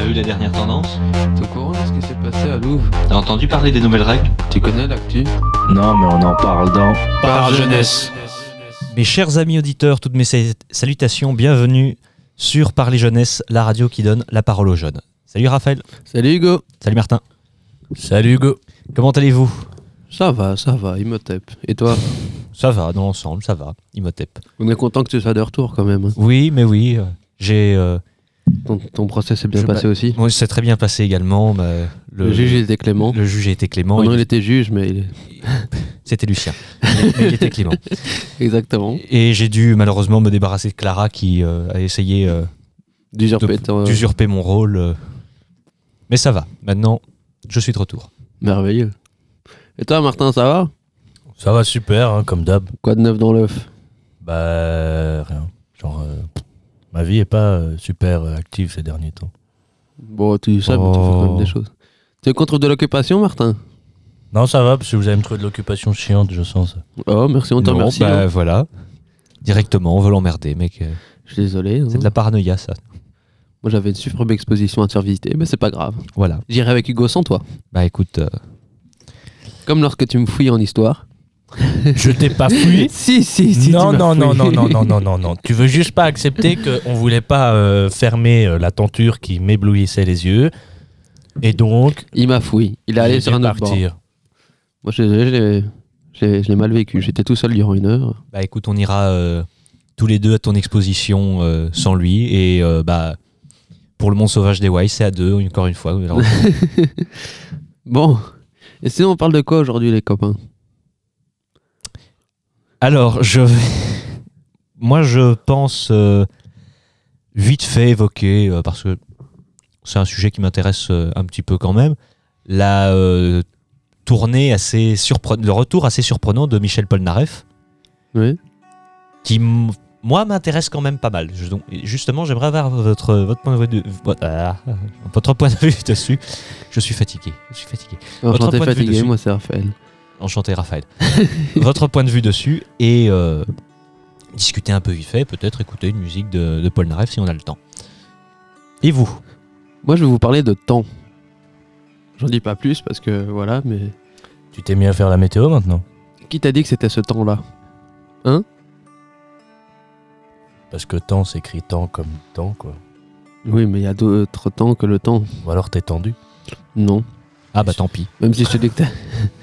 T'as vu la dernière tendance T'es au courant de ce qui s'est passé à Louvre T'as entendu parler des nouvelles règles Tu connais l'actu Non, mais on en parle dans Par jeunesse. Mes chers amis auditeurs, toutes mes sa- salutations, bienvenue sur Parler Jeunesse, la radio qui donne la parole aux jeunes. Salut Raphaël, Salut Hugo salut Martin, Salut Hugo. comment allez-vous? Ça va, ça va, Imhotep. Et toi? Ça va dans l'ensemble, ça va, Imhotep. On est content que tu sois de retour quand même. hein. Oui, mais oui, euh, j'ai... euh, Ton, ton procès s'est bien Je- passé aussi. moi, c'est très bien passé également. mais Le, juge était clément. Le juge été clément. Oh non, il- il était juge, mais il est... C'était Lucien. Mais il était clément. Exactement. Et j'ai dû malheureusement me débarrasser de Clara qui euh, a essayé euh, D'usurper mon rôle. euh. Mais ça va, maintenant, je suis de retour. Merveilleux. Et toi, Martin, ça va? Ça va super, hein, comme d'hab. Quoi de neuf dans l'œuf? Bah, rien. Genre, euh, ma vie est pas euh, super euh, active ces derniers temps. Bon, tu ça, mais tu fais quand même des choses. Tu es contre de l'occupation, Martin? Non, ça va, parce que vous allez me trouver de l'occupation chiante, je sens ça. Oh, merci, on te remercie. bah, hein. voilà. Directement, on veut l'emmerder, mec. euh, Je suis désolé. hein. C'est de la paranoïa, ça. Moi, j'avais une superbe exposition à te faire visiter, mais c'est pas grave. Voilà. J'irai avec Hugo sans toi. Bah écoute, euh, Comme lorsque tu me fouilles en histoire. Je t'ai pas fouillé Si, si, si. non, non, non, non, non, non, non, non, non. Tu veux juste pas accepter qu'on voulait pas euh, fermer euh, la tenture qui m'éblouissait les yeux. Et donc, Il m'a fouillé. Il est allé j'ai sur dû un autre bord. partir. Moi, je suis désolé, je l'ai- je l'ai- je l'ai mal vécu. J'étais tout seul durant une heure. bah écoute, on ira euh, tous les deux à ton exposition euh, sans lui. Et euh, bah pour le monde sauvage des Wai, c'est à deux, encore une fois. Alors, Bon. Et sinon, on parle de quoi aujourd'hui, les copains? Alors, je moi je pense euh, vite fait évoquer euh, parce que c'est un sujet qui m'intéresse euh, un petit peu quand même la tournée assez surprenante, le retour assez surprenant de Michel Polnareff Oui. qui moi m'intéresse quand même pas mal. Je- donc, justement, j'aimerais avoir votre votre point de vue votre, ah, votre point de vue dessus. Je suis fatigué. Je suis fatigué. Alors, Votre j'étais point de vue fatigué, dessus moi, c'est Raphaël. Enchanté Raphaël. Votre point de vue dessus et euh, discuter un peu vite fait, peut-être écouter une musique de, de Paul Naref si on a le temps. Et vous? Moi, je vais vous parler de temps. J'en dis pas plus parce que voilà, mais. Tu t'es mis à faire la météo maintenant? Qui t'a dit que c'était ce temps-là? Parce que temps s'écrit temps comme temps, quoi. Oui, mais il y a d'autres temps que le temps. Ou alors t'es tendu? Non. Ah bah tant pis. Même si je te dis que t'as.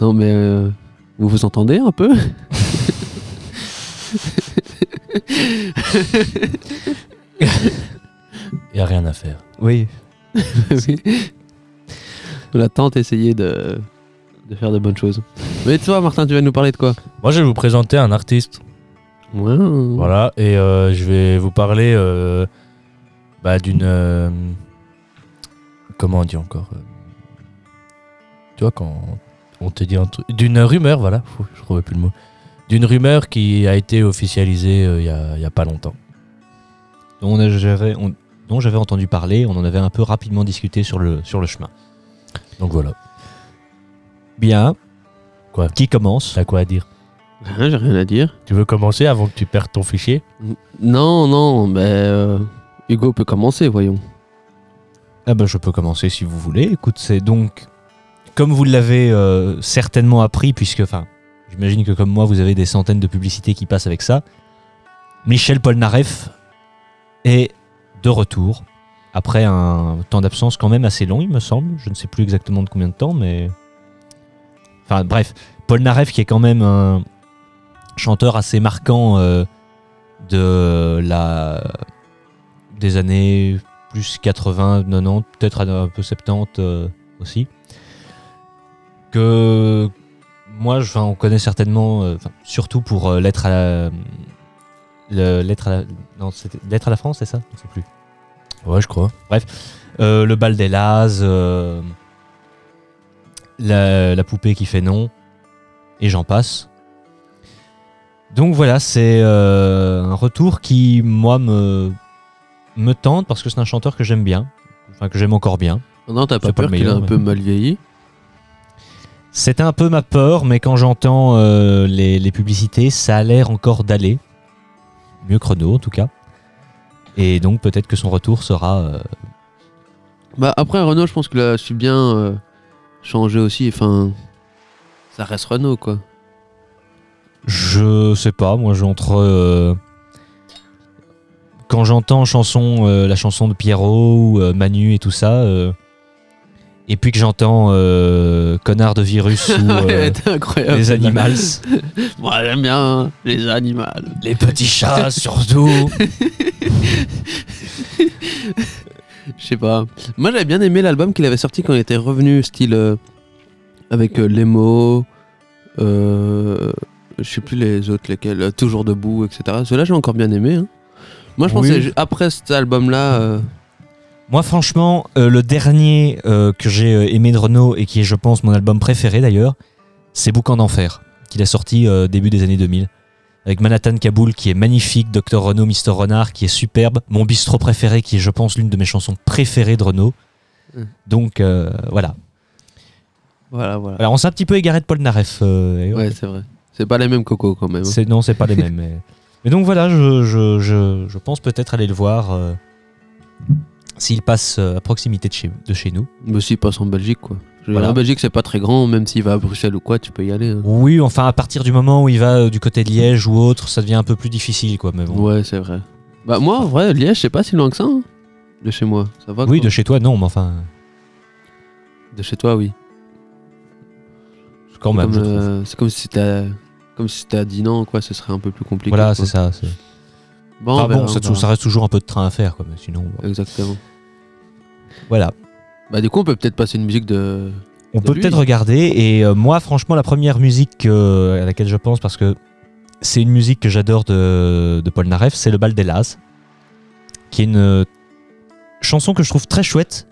non, mais. euh, Vous vous entendez un peu? Y a rien à faire. Oui. Oui. On a tant essayé de... de faire de bonnes choses. Mais toi, Martin, tu vas nous parler de quoi? Moi, je vais vous présenter un artiste. Voilà, et euh, je vais vous parler euh, bah, d'une. euh, comment on dit encore Tu vois, quand on te dit un truc. D'une rumeur, voilà, Fou, je trouvais plus le mot. D'une rumeur qui a été officialisée euh, il y, a, il y a pas longtemps. On a- j'avais- on- dont j'avais entendu parler, on en avait un peu rapidement discuté sur le, sur le chemin. Donc voilà, Bien. Quoi? Qui commence? T'as quoi à dire? Rien, j'ai rien à dire. Tu veux commencer avant que tu perdes ton fichier? Non, non, mais euh, Hugo peut commencer, voyons. Ah bah je peux commencer si vous voulez. Écoute, c'est donc, comme vous l'avez euh, certainement appris, puisque, j'imagine que comme moi, vous avez des centaines de publicités qui passent avec ça, Michel Polnareff est de retour, après un temps d'absence quand même assez long, il me semble. Je ne sais plus exactement de combien de temps, mais... Enfin bref, Polnareff qui est quand même un chanteur assez marquant euh, de la... des années plus 80, 90, peut-être un peu 70 euh, aussi. Que moi, je- on connaît certainement, euh, surtout pour euh, l'être à la. le- L'être à la. Non, c'était l'être à la France, c'est ça? Je sais plus. Ouais, je crois. Euh, le bal des Lazes, euh, la, la poupée qui fait non, et j'en passe. Donc voilà, c'est euh, un retour qui, moi, me, me tente parce que c'est un chanteur que j'aime bien, enfin que j'aime encore bien. Non, t'as pas C'est peur qu'il a un mais- peu mal vieilli? C'était un peu ma peur, mais quand j'entends euh, les, les publicités, ça a l'air encore d'aller. Mieux que Renault, en tout cas. Et donc peut-être que son retour sera. euh, Bah après Renault, je pense qu'il a su bien euh, changer aussi. Enfin, ça reste Renault quoi. Je sais pas, moi j'entre. euh, quand j'entends chanson, la chanson de Pierrot ou Manu et tout ça, et puis que j'entends euh, Connard de virus ou euh, incroyable. Les. Animals, Moi j'aime bien les animaux. les petits chats surtout. Je sais pas. Moi j'avais bien aimé l'album qu'il avait sorti quand il était revenu, style euh, avec les mots, je sais plus les autres lesquels, toujours debout, etc. Celui-là j'ai encore bien aimé. hein. Moi je Oui. pensais après cet album-là, euh, Moi, franchement, euh, le dernier euh, que j'ai euh, aimé de Renault et qui est, je pense, mon album préféré d'ailleurs, c'est Boucan d'enfer, qu'il a sorti euh, début des années 2000. Avec Manhattan Kaboul qui est magnifique, Dr Renault, Mr Renard qui est superbe, mon bistrot préféré qui est, je pense, l'une de mes chansons préférées de Renault. Mm. Donc voilà. voilà, voilà. Alors on s'est un petit peu égaré de Paul Naref. Ouais, c'est vrai. C'est pas les mêmes cocos quand même. hein. c'est, non, c'est pas les mêmes. Mais, mais donc voilà, je, je, je, je pense peut-être aller le voir s'il passe euh, à proximité de chez, de chez nous. Mais s'il passe en Belgique quoi. Voilà. En Belgique c'est pas très grand, même s'il va à Bruxelles ou quoi, tu peux y aller. hein. Oui, enfin à partir du moment où il va euh, du côté de Liège ou autre, ça devient un peu plus difficile quoi. Mais bon. Ouais, c'est vrai. Bah moi en vrai, Liège c'est pas si loin que ça. hein. De chez moi, ça va Oui, quoi. de chez toi non, mais enfin De chez toi, oui. quand même. Comme, euh, c'est comme si c'était à... comme si à Dinan quoi, ce serait un peu plus compliqué. Voilà, c'est ça. Bon, Enfin bon, ça, ça reste toujours un peu de train à faire quoi. Mais sinon, Exactement. Voilà. Bah du coup, on peut peut-être passer une musique de. On De peut peut-être regarder. Et euh, moi, franchement, la première musique euh, à laquelle je pense, parce que c'est une musique que j'adore de, de Paul Naref, c'est Le Bal des Las, qui est une euh, chanson que je trouve très chouette,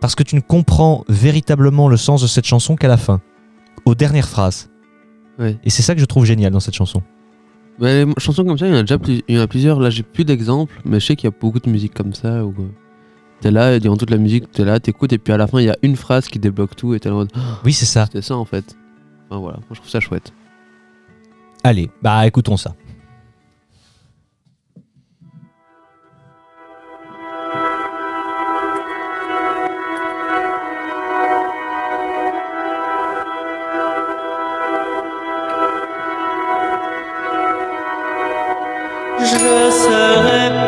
parce que tu ne comprends véritablement le sens de cette chanson qu'à la fin, aux dernières phrases. Ouais. Et c'est ça que je trouve génial dans cette chanson. Bah, les chansons comme ça, il y en a déjà plus... il y en a plusieurs. Là, j'ai plus d'exemples, mais je sais qu'il y a beaucoup de musique comme ça où t'es là et durant toute la musique, t'es là, t'écoutes et puis à la fin, il y a une phrase qui débloque tout et t'es là en mode, Oh, Oui, c'est ça. c'était ça en fait. Enfin voilà, moi je trouve ça chouette. Allez, bah écoutons ça. Je serai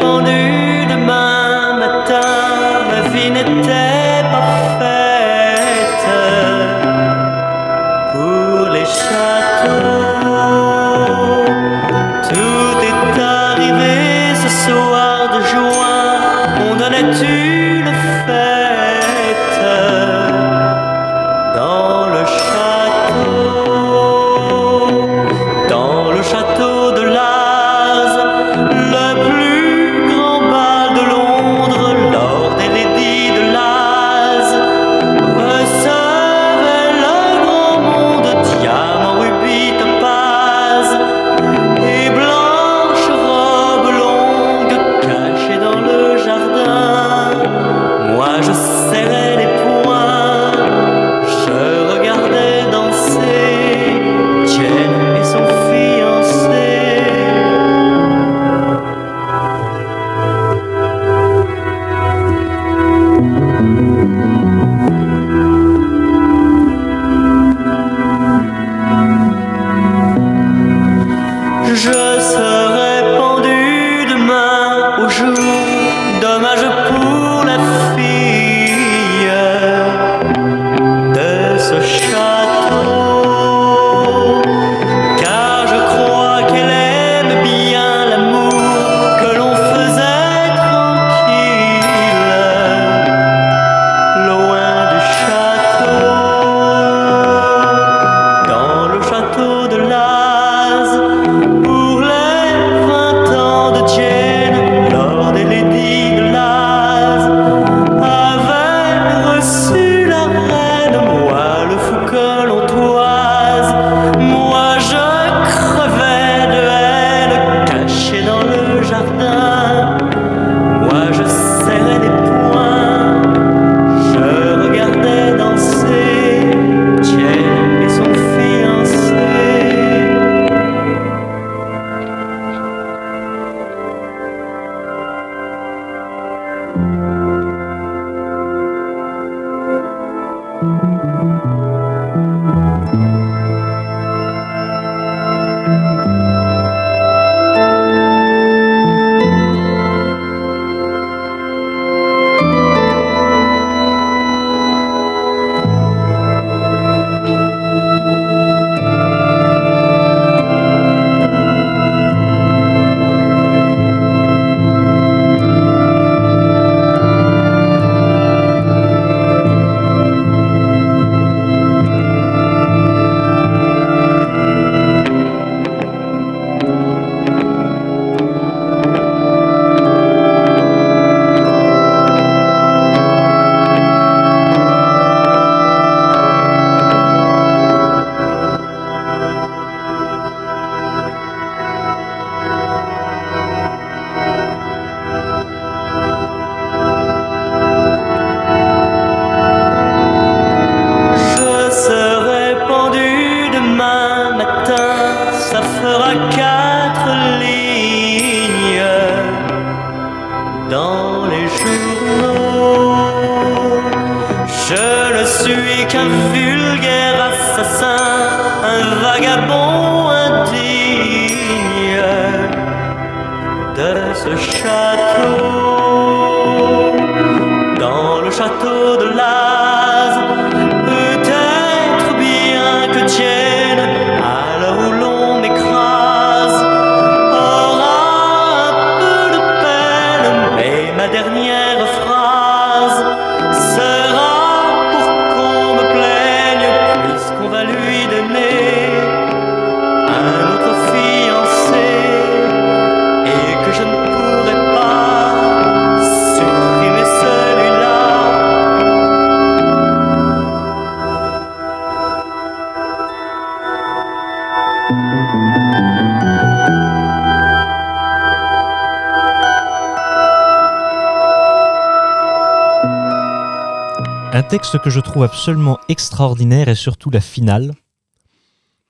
texte que je trouve absolument extraordinaire et surtout la finale,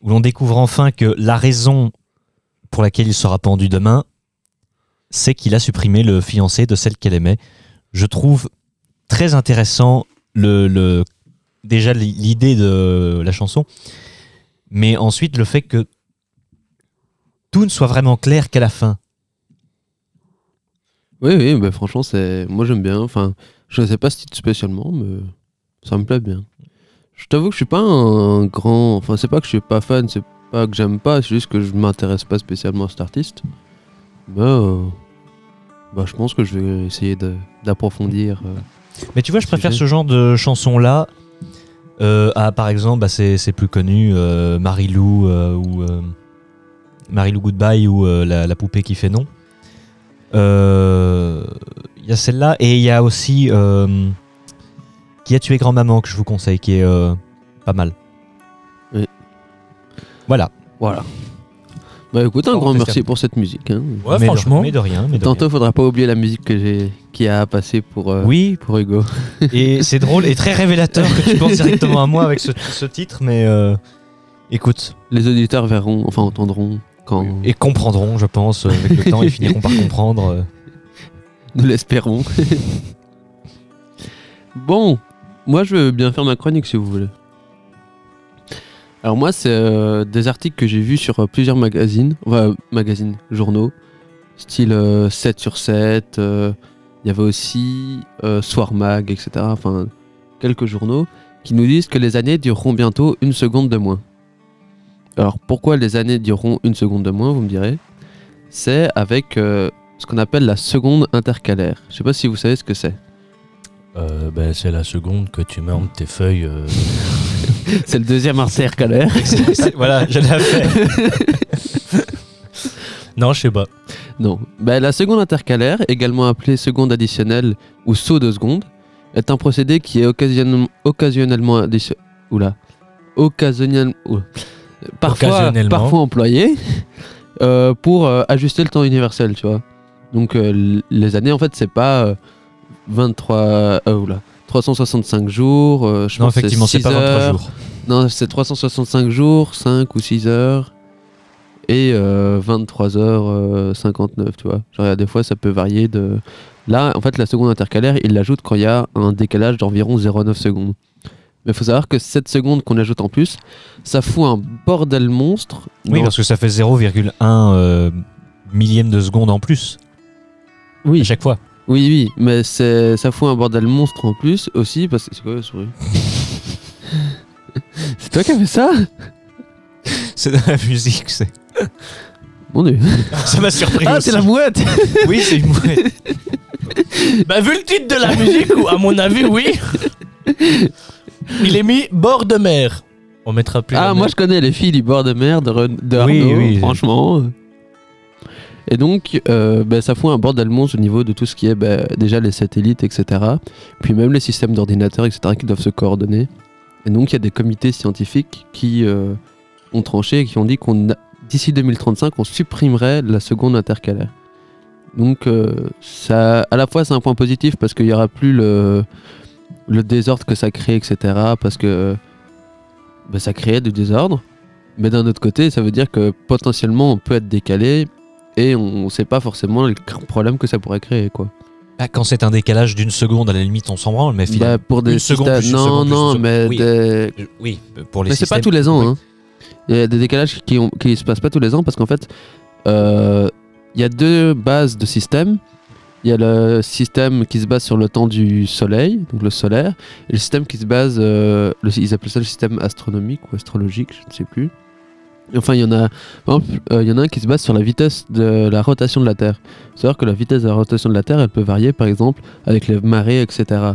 où l'on découvre enfin que la raison pour laquelle il sera pendu demain, c'est qu'il a supprimé le fiancé de celle qu'elle aimait. Je trouve très intéressant le, le- déjà li- l'idée de la chanson, mais ensuite le fait que tout ne soit vraiment clair qu'à la fin. Oui, oui, bah, franchement, c'est... moi j'aime bien. Enfin, je ne sais pas ce titre spécialement, mais ça me plaît bien. Je t'avoue que je suis pas un grand. Enfin, c'est pas que je suis pas fan, c'est pas que j'aime pas, c'est juste que je m'intéresse pas spécialement à cet artiste. Mais euh, bah, je pense que je vais essayer d'approfondir. euh. Mais tu vois, je préfère sujet. ce genre de chanson-là euh, à, par exemple, bah, c'est plus connu, euh, Marilou ou Marilou Goodbye ou la, la poupée qui fait non. Il y a celle-là et il y a aussi Qui a tué grand-maman que je vous conseille, qui est euh, pas mal. Oui. Voilà. Voilà. Bah écoute, un grand merci pour cette musique. hein. Ouais, mais franchement. De, mais de rien. Mais de Tantôt, faudra pas oublier la musique que j'ai qui a passé pour, euh. Oui, pour Hugo. et c'est drôle et très révélateur que tu penses directement à moi avec ce, ce titre, mais euh, écoute. Les auditeurs verront, enfin entendront quand Et comprendront, je pense, avec le temps, ils finiront par comprendre. euh. nous l'espérons. bon, moi je veux bien faire ma chronique si vous voulez. Alors moi c'est euh, des articles que j'ai vus sur euh, plusieurs magazines, enfin magazines, journaux, style euh, 7 sur 7, euh, il y avait aussi euh, Soir Mag, etc. Enfin quelques journaux qui nous disent que les années dureront bientôt une seconde de moins. Alors pourquoi les années dureront une seconde de moins, vous me direz? C'est avec euh, ce qu'on appelle la seconde intercalaire. Je sais pas si vous savez ce que c'est. Euh, ben, c'est la seconde que tu mets entre tes feuilles. euh. C'est le deuxième intercalaire. C'est- voilà, je l'ai fait. Non, je sais pas. Non. Ben, la seconde intercalaire, également appelée seconde additionnelle ou saut de seconde, est un procédé qui est occasionne- occasionnellement addition- Oula. Occasionnel... oula. Parfois, Occasionnellement. parfois employé euh, pour euh, ajuster le temps universel, tu vois. Donc euh, l- les années, en fait, c'est pas euh, 23... euh, oula. 365 jours, euh, je Non, pense effectivement, c'est pas 23 heures. jours. Non, c'est 365 jours, 5 ou 6 heures et euh, 23 heures euh, 59, tu vois. Genre, des fois, ça peut varier de... Là, en fait, la seconde intercalaire, il l'ajoute quand il y a un décalage d'environ 0,9 secondes. Mais il faut savoir que cette seconde qu'on ajoute en plus, ça fout un bordel monstre. Oui, dans- parce que ça fait 0,1 euh, millième de seconde en plus oui, à chaque fois. Oui, oui, mais c'est- ça fout un bordel monstre en plus aussi, parce que... C'est quoi la souris C'est toi qui as fait ça C'est de la musique, c'est. Mon dieu. Ça m'a surpris. Ah, aussi. c'est la mouette Oui, c'est une mouette. Bah, vu le titre de la musique, ou à mon avis, oui. Il est mis bord de mer. On mettra plus. Ah, la moi mer. je connais les filles du bord de mer de, Ren- de Oui, Arnaud, oui. franchement. Et donc, euh, ben, ça fout un bordel monstre au niveau de tout ce qui est ben, déjà les satellites, etc. Puis même les systèmes d'ordinateurs, etc., qui doivent se coordonner. Et donc, il y a des comités scientifiques qui euh, ont tranché et qui ont dit qu'on d'ici 2035, on supprimerait la seconde intercalaire. Donc, euh, à la fois, c'est un point positif parce qu'il n'y aura plus le, désordre que ça crée, etc. Parce que ben, ça créait du désordre. Mais d'un autre côté, ça veut dire que potentiellement on peut être décalé et on ne sait pas forcément le problème que ça pourrait créer. quoi. Ah, quand c'est un décalage d'une seconde, à la limite, on s'en branle, mais finalement. Bah, pour des une seconde systèmes- plus une non, seconde non, mais Oui. des- Oui, pour les Mais c'est pas systèmes- tous les ans. oui. Hein. Il y a des décalages qui, ont, qui se passent pas tous les ans parce qu'en fait, euh, il y a deux bases de système. Il y a le système qui se base sur le temps du soleil, donc le solaire, et le système qui se base, euh, le- ils appellent ça le système astronomique ou astrologique, je ne sais plus. Enfin, il y en a, par exemple, euh, il y en a un qui se base sur la vitesse de la rotation de la Terre. C'est-à-dire que la vitesse de la rotation de la Terre, elle peut varier, par exemple, avec les marées, etc.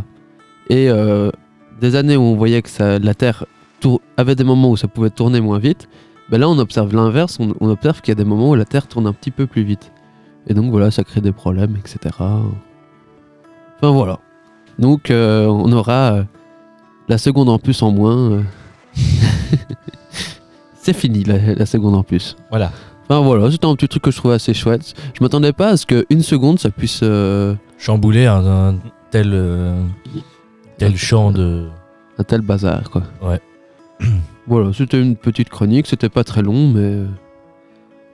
Et euh, des années où on voyait que la Terre avait des moments où ça pouvait tourner moins vite, ben là on observe l'inverse, on, observe qu'il y a des moments où la Terre tourne un petit peu plus vite. Et donc voilà, ça crée des problèmes, etc. Enfin voilà. Donc euh, on aura la seconde en plus en moins. C'est fini la, la seconde en plus. Voilà. Enfin voilà, c'était un petit truc que je trouvais assez chouette. Je m'attendais pas à ce qu'une seconde ça puisse... euh, Chambouler un, un tel, euh, tel champ de. un tel bazar quoi. Ouais. voilà, c'était une petite chronique, c'était pas très long mais euh,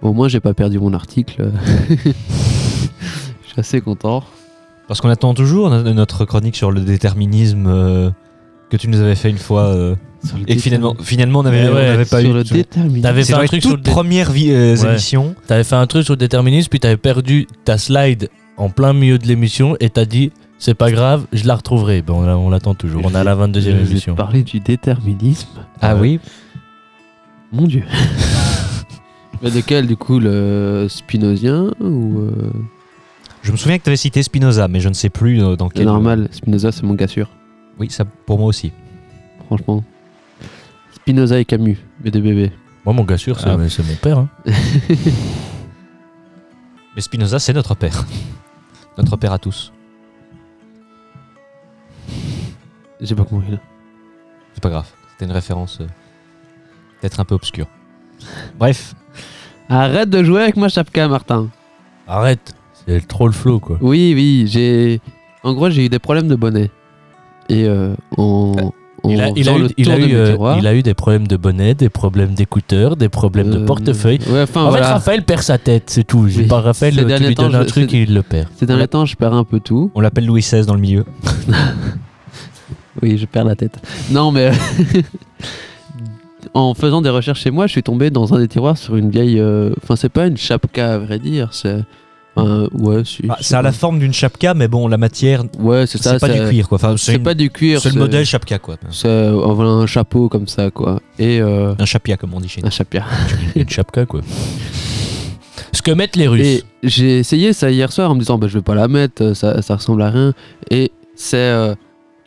au moins j'ai pas perdu mon article. Je suis assez content. Parce qu'on attend toujours no- notre chronique sur le déterminisme euh, que tu nous avais fait une fois. euh, et que finalement, finalement on n'avait ouais, pas sur eu. le déterminisme. T'avais fait un truc sur le dé- vi- euh, Ouais. émissions. T'avais fait un truc sur le déterminisme, puis t'avais perdu ta slide en plein milieu de l'émission et t'as dit c'est pas grave, je la retrouverai. Ben, on, la- on l'attend toujours. On est à la 22e Je vais émission. parler du déterminisme. Ah Ouais. oui. Mon dieu. Mais de quel du coup le Spinozien ou euh, Je me souviens que tu avais cité Spinoza, mais je ne sais plus euh, dans C'est quel. normal, Spinoza c'est mon gars sûr, Oui, ça pour moi aussi. franchement. Spinoza et Camus, mais des bébés. Moi, mon gars sûr, c'est Ah. c'est mon père. hein. Mais Spinoza, c'est notre père. notre père à tous. J'ai pas compris là. C'est pas grave. C'était une référence euh, peut-être un peu obscure. Bref, Arrête de jouer avec ma chapka, Martin. Arrête, c'est trop le flow quoi. Oui, oui, j'ai. En gros, j'ai eu des problèmes de bonnet. Et euh, en. en Il a, il a faisant eu, le il a tour de eu, mes euh, il a eu des problèmes de bonnet, des problèmes d'écouteurs, des problèmes de euh, portefeuille. Ouais, enfin, En fait, voilà. Raphaël perd sa tête, c'est tout. Oui. Pas Raphaël, tu lui donnes un truc et il le perd. Ces derniers temps, je perds un peu tout. on l'appelle Louis XVI dans le milieu. Oui, je perds la tête. Non, mais. en faisant des recherches chez moi, je suis tombé dans un des tiroirs sur une vieille. euh, Enfin, c'est pas une chapka, à vrai dire. C'est. Enfin, ouais, si, Ah, c'est ça a la forme d'une chapka, mais bon, la matière, Ouais, c'est ça. c'est pas du cuir quoi. Enfin, c'est une- pas du cuir. c'est le modèle chapka quoi. C'est euh, un chapeau comme ça, quoi. Et. euh, Un chapia comme on dit chez nous. un chapia. Une chapka quoi. Ce que mettent les Russes. J'ai essayé ça hier soir en me disant bah, je vais pas la mettre, euh, ça, ça ressemble à rien. Et c'est euh,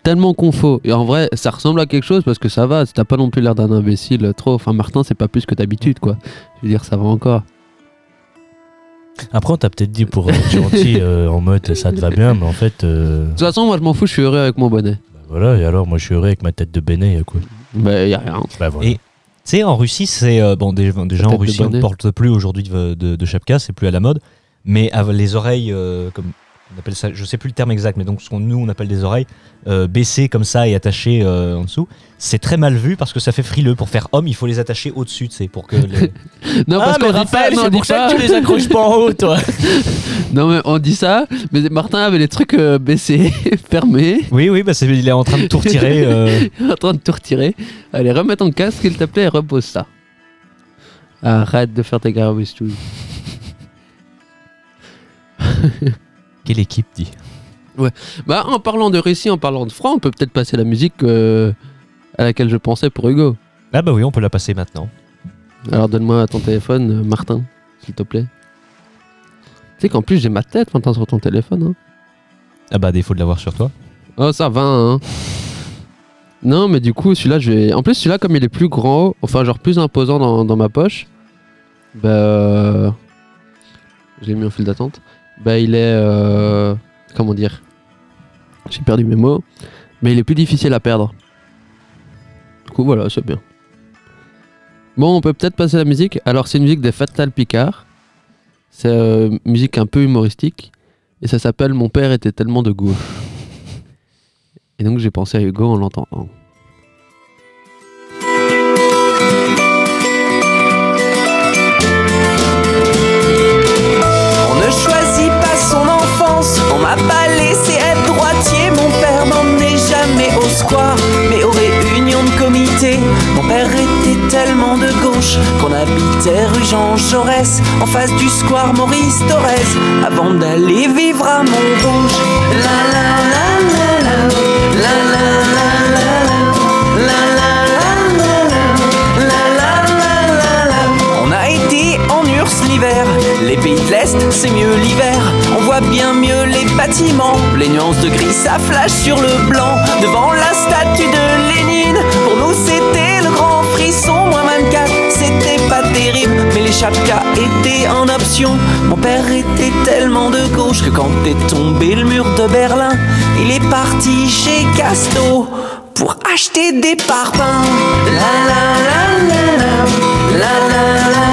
tellement confo. Et en vrai, ça ressemble à quelque chose parce que ça va. T'as pas non plus l'air d'un imbécile trop. Enfin, Martin, c'est pas plus que d'habitude, quoi. Je veux dire, ça va encore. Après, on t'a peut-être dit pour être gentil euh, en mode ça te va bien, mais en fait, euh, De toute façon, moi, je m'en fous, je suis heureux avec mon bonnet. bah voilà. Et alors, moi, je suis heureux avec ma tête de bénet, quoi. Bah, y a rien. Bah voilà. Et- Tu sais, en Russie, c'est euh, bon déjà, déjà en Russie, on ne porte plus aujourd'hui de, de, de chapka, c'est plus à la mode. Mais les oreilles, euh, comme on appelle ça, je sais plus le terme exact, mais donc ce qu'on nous on appelle des oreilles euh, baissées comme ça et attachées euh, en dessous, c'est très mal vu parce que ça fait frileux. Pour faire homme, il faut les attacher au-dessus, tu sais, pour que les... Non, ah, parce mais qu'on dit Raphaël, pas, non, on c'est dit pour ça pas. que tu les accroches pas en haut, toi. Non, mais on dit ça, mais Martin avait les trucs euh, baissés, fermés, Oui, oui, bah il est en train de tout retirer. euh, en train de tout retirer. Allez, remets ton casque, s'il te plaît, et repose ça. Arrête de faire tes garabistouilles. Quelle équipe dit Bah, en parlant de Russie, en parlant de franc, on peut peut-être passer la musique euh, à laquelle je pensais pour Hugo. Ah bah oui, on peut la passer maintenant. Alors donne-moi ton téléphone, euh, Martin, s'il te plaît. Tu sais qu'en plus j'ai ma tête maintenant sur ton téléphone. Hein. Ah bah défaut de l'avoir sur toi. Oh, ça va, hein. Non, mais du coup, celui-là, je vais. En plus, celui-là, comme il est plus grand, enfin, genre plus imposant dans, dans ma poche, bah. euh, Je l'ai mis en fil d'attente. Bah, il est. euh, Comment dire J'ai perdu mes mots. Mais il est plus difficile à perdre. Du coup, voilà, c'est bien. Bon, on peut peut-être passer à la musique. Alors, c'est une musique des Fatal Picard. C'est euh, musique un peu humoristique. Et ça s'appelle Mon père était tellement de gauche. Et donc j'ai pensé à Hugo en l'entendant. On m'a pas laissé être droitier, mon père m'emmenait jamais au square, mais aux réunions de comité. Mon père était tellement de gauche qu'on habitait rue Jean Jaurès, en face du square Maurice Torres, avant d'aller vivre à Montrouge. La la la la la la la la la les pays de l'Est c'est mieux l'hiver. On voit bien mieux les bâtiments, les nuances de gris ça flash sur le blanc. Devant la statue de Lénine, pour nous c'était le grand frisson. Moins 24, c'était pas terrible, mais les chapkas étaient en option. Mon père était tellement de gauche que quand est tombé le mur de Berlin, il est parti chez Casto pour acheter des parpaings. La la la la la, la la la la la,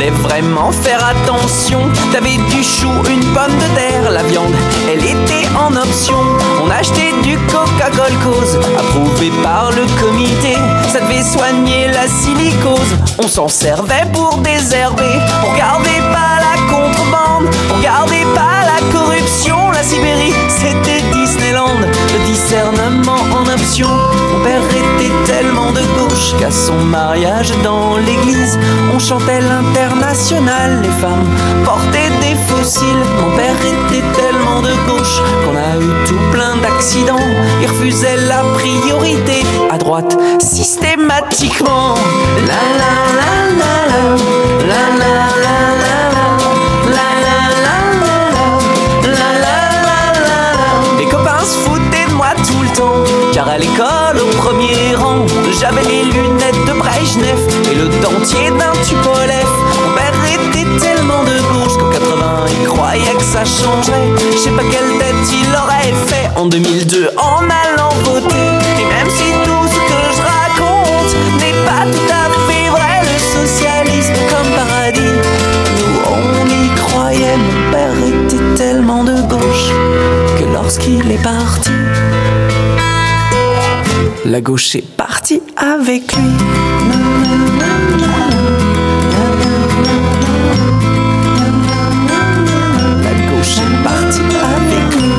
fallait vraiment faire attention. T'avais du chou, une pomme de terre, la viande, elle était en option. On achetait du Coca-Cola cause, approuvé par le comité. Ça devait soigner la silicose. On s'en servait pour désherber. On regardait pas la contrebande, on regardait pas la corruption. La Sibérie, c'était Disneyland. Le discernement en option. De gauche qu'à son mariage dans l'église, on chantait l'international. Les femmes portaient des fossiles. Mon père était tellement de gauche qu'on a eu tout plein d'accidents. Il refusait la priorité à droite systématiquement. La la la, la la la la la, la à l'école au premier rang, j'avais les lunettes de Brejnev et le dentier d'un Tupolev. Mon père était tellement de gauche qu'en 80 il croyait que ça changerait. Je sais pas quelle tête il aurait fait en 2002 en allant voter. Et même si tout ce que je raconte n'est pas tout à fait vrai, le socialisme comme paradis, nous on y croyait. Mon père était tellement de gauche que lorsqu'il est parti, la gauche est partie avec lui. La gauche est partie avec lui.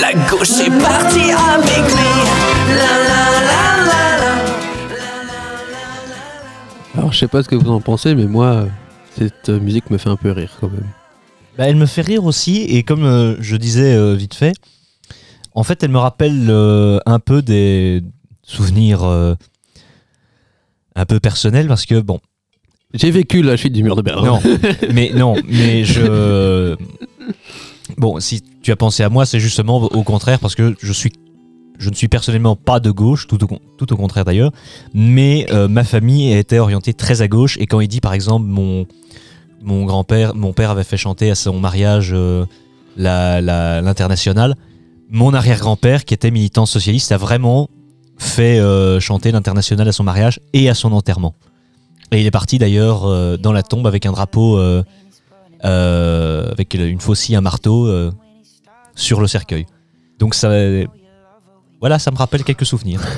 La gauche est partie avec lui. Alors, je sais pas ce que vous en pensez, mais moi, cette musique me fait un peu rire quand même. Bah, elle me fait rire aussi, et comme euh, je disais euh, vite fait, en fait, elle me rappelle euh, un peu des souvenirs un peu personnels, parce que, bon, J'ai vécu la chute du mur de Berlin. non, mais non, mais je... Bon, si tu as pensé à moi, c'est justement au contraire, parce que je suis... Je ne suis personnellement pas de gauche, tout au, con- tout au contraire d'ailleurs, mais euh, ma famille était orientée très à gauche. Et quand il dit par exemple mon, mon grand-père, mon père avait fait chanter à son mariage euh, l'international, mon arrière-grand-père qui était militant socialiste a vraiment fait euh, chanter l'international à son mariage et à son enterrement. Et il est parti d'ailleurs euh, dans la tombe avec un drapeau, avec une faucille, un marteau sur le cercueil. Donc ça, voilà, ça me rappelle quelques souvenirs.